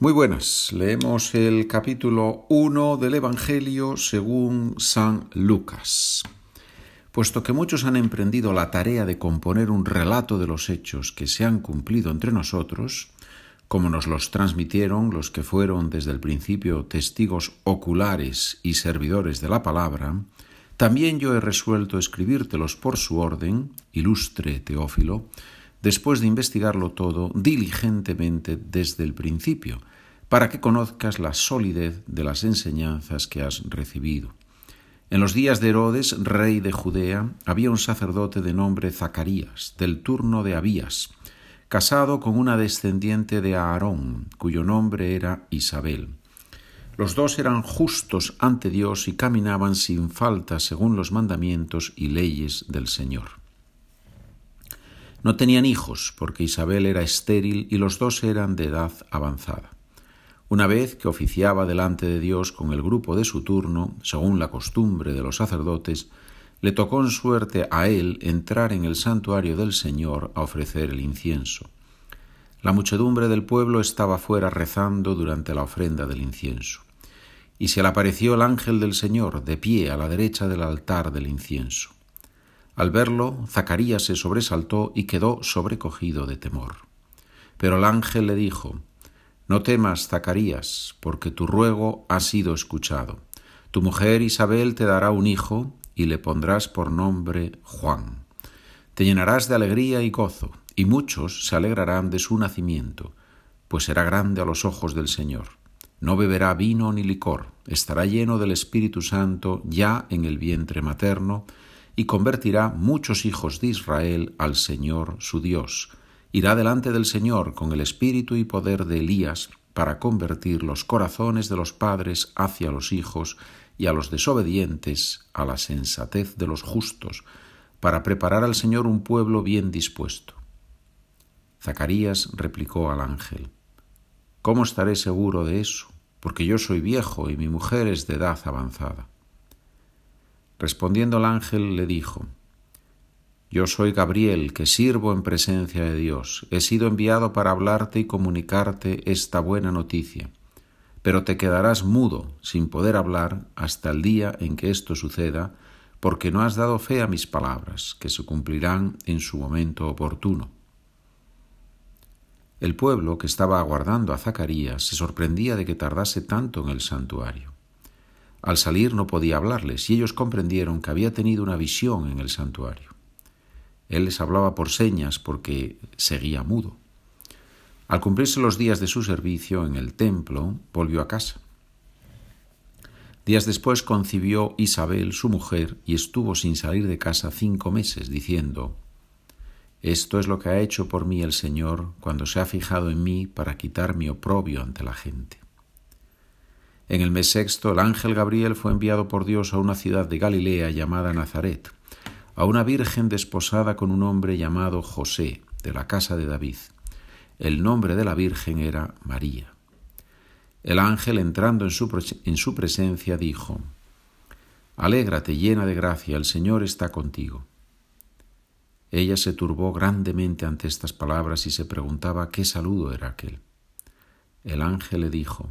Muy buenas, leemos el capítulo 1 del Evangelio según San Lucas. Puesto que muchos han emprendido la tarea de componer un relato de los hechos que se han cumplido entre nosotros, como nos los transmitieron los que fueron desde el principio testigos oculares y servidores de la palabra, también yo he resuelto escribírtelos por su orden, ilustre Teófilo, después de investigarlo todo diligentemente desde el principio, para que conozcas la solidez de las enseñanzas que has recibido. En los días de Herodes, rey de Judea, había un sacerdote de nombre Zacarías, del turno de Abías, casado con una descendiente de Aarón, cuyo nombre era Isabel. Los dos eran justos ante Dios y caminaban sin falta según los mandamientos y leyes del Señor. No tenían hijos, porque Isabel era estéril y los dos eran de edad avanzada. Una vez que oficiaba delante de Dios con el grupo de su turno, según la costumbre de los sacerdotes, le tocó en suerte a él entrar en el santuario del Señor a ofrecer el incienso. La muchedumbre del pueblo estaba fuera rezando durante la ofrenda del incienso. Y se le apareció el ángel del Señor de pie a la derecha del altar del incienso. Al verlo, Zacarías se sobresaltó y quedó sobrecogido de temor. Pero el ángel le dijo, No temas, Zacarías, porque tu ruego ha sido escuchado. Tu mujer Isabel te dará un hijo y le pondrás por nombre Juan. Te llenarás de alegría y gozo, y muchos se alegrarán de su nacimiento, pues será grande a los ojos del Señor. No beberá vino ni licor, estará lleno del Espíritu Santo ya en el vientre materno, y convertirá muchos hijos de Israel al Señor su Dios. Irá delante del Señor con el espíritu y poder de Elías para convertir los corazones de los padres hacia los hijos y a los desobedientes a la sensatez de los justos, para preparar al Señor un pueblo bien dispuesto. Zacarías replicó al ángel, ¿Cómo estaré seguro de eso? Porque yo soy viejo y mi mujer es de edad avanzada. Respondiendo el ángel le dijo, Yo soy Gabriel, que sirvo en presencia de Dios. He sido enviado para hablarte y comunicarte esta buena noticia. Pero te quedarás mudo, sin poder hablar, hasta el día en que esto suceda, porque no has dado fe a mis palabras, que se cumplirán en su momento oportuno. El pueblo que estaba aguardando a Zacarías se sorprendía de que tardase tanto en el santuario. Al salir no podía hablarles y ellos comprendieron que había tenido una visión en el santuario. Él les hablaba por señas porque seguía mudo. Al cumplirse los días de su servicio en el templo, volvió a casa. Días después concibió Isabel, su mujer, y estuvo sin salir de casa cinco meses, diciendo, Esto es lo que ha hecho por mí el Señor cuando se ha fijado en mí para quitar mi oprobio ante la gente. En el mes sexto, el ángel Gabriel fue enviado por Dios a una ciudad de Galilea llamada Nazaret, a una virgen desposada con un hombre llamado José, de la casa de David. El nombre de la virgen era María. El ángel, entrando en su, en su presencia, dijo, Alégrate llena de gracia, el Señor está contigo. Ella se turbó grandemente ante estas palabras y se preguntaba qué saludo era aquel. El ángel le dijo,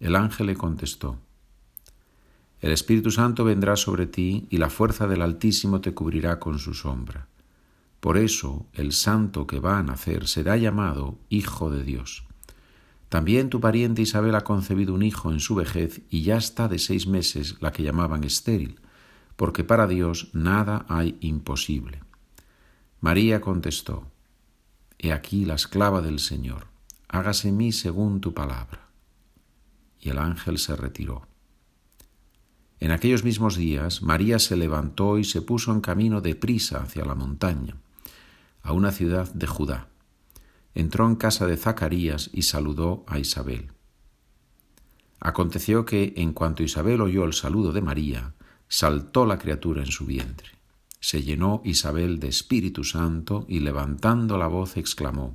El ángel le contestó, El Espíritu Santo vendrá sobre ti y la fuerza del Altísimo te cubrirá con su sombra. Por eso el santo que va a nacer será llamado Hijo de Dios. También tu pariente Isabel ha concebido un hijo en su vejez y ya está de seis meses la que llamaban estéril, porque para Dios nada hay imposible. María contestó, He aquí la esclava del Señor, hágase mí según tu palabra y el ángel se retiró. En aquellos mismos días, María se levantó y se puso en camino de prisa hacia la montaña, a una ciudad de Judá. Entró en casa de Zacarías y saludó a Isabel. Aconteció que, en cuanto Isabel oyó el saludo de María, saltó la criatura en su vientre. Se llenó Isabel de Espíritu Santo y levantando la voz exclamó,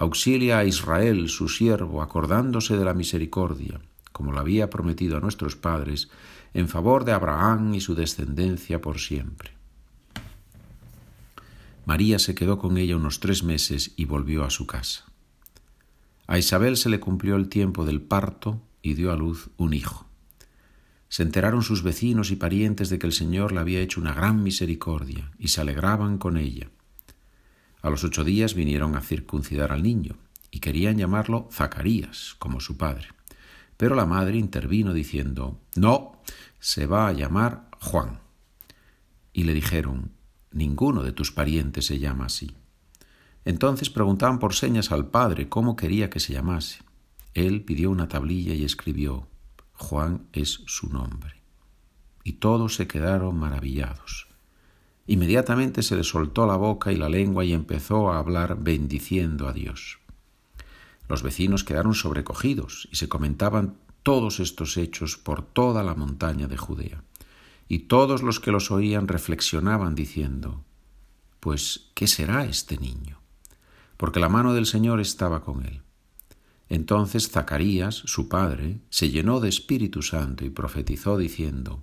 Auxilia a Israel, su siervo, acordándose de la misericordia, como lo había prometido a nuestros padres, en favor de Abraham y su descendencia por siempre. María se quedó con ella unos tres meses y volvió a su casa. A Isabel se le cumplió el tiempo del parto y dio a luz un hijo. Se enteraron sus vecinos y parientes de que el Señor le había hecho una gran misericordia y se alegraban con ella. A los ocho días vinieron a circuncidar al niño y querían llamarlo Zacarías, como su padre. Pero la madre intervino diciendo, No, se va a llamar Juan. Y le dijeron, Ninguno de tus parientes se llama así. Entonces preguntaban por señas al padre cómo quería que se llamase. Él pidió una tablilla y escribió, Juan es su nombre. Y todos se quedaron maravillados. Inmediatamente se le soltó la boca y la lengua y empezó a hablar bendiciendo a Dios. Los vecinos quedaron sobrecogidos y se comentaban todos estos hechos por toda la montaña de Judea. Y todos los que los oían reflexionaban diciendo, Pues, ¿qué será este niño? Porque la mano del Señor estaba con él. Entonces Zacarías, su padre, se llenó de Espíritu Santo y profetizó diciendo,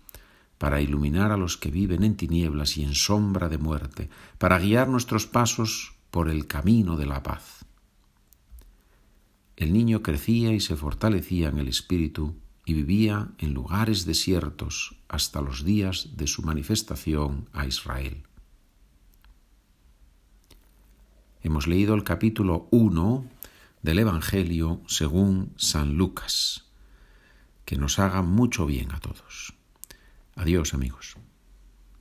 para iluminar a los que viven en tinieblas y en sombra de muerte, para guiar nuestros pasos por el camino de la paz. El niño crecía y se fortalecía en el espíritu y vivía en lugares desiertos hasta los días de su manifestación a Israel. Hemos leído el capítulo 1 del Evangelio según San Lucas. Que nos haga mucho bien a todos. Adiós amigos.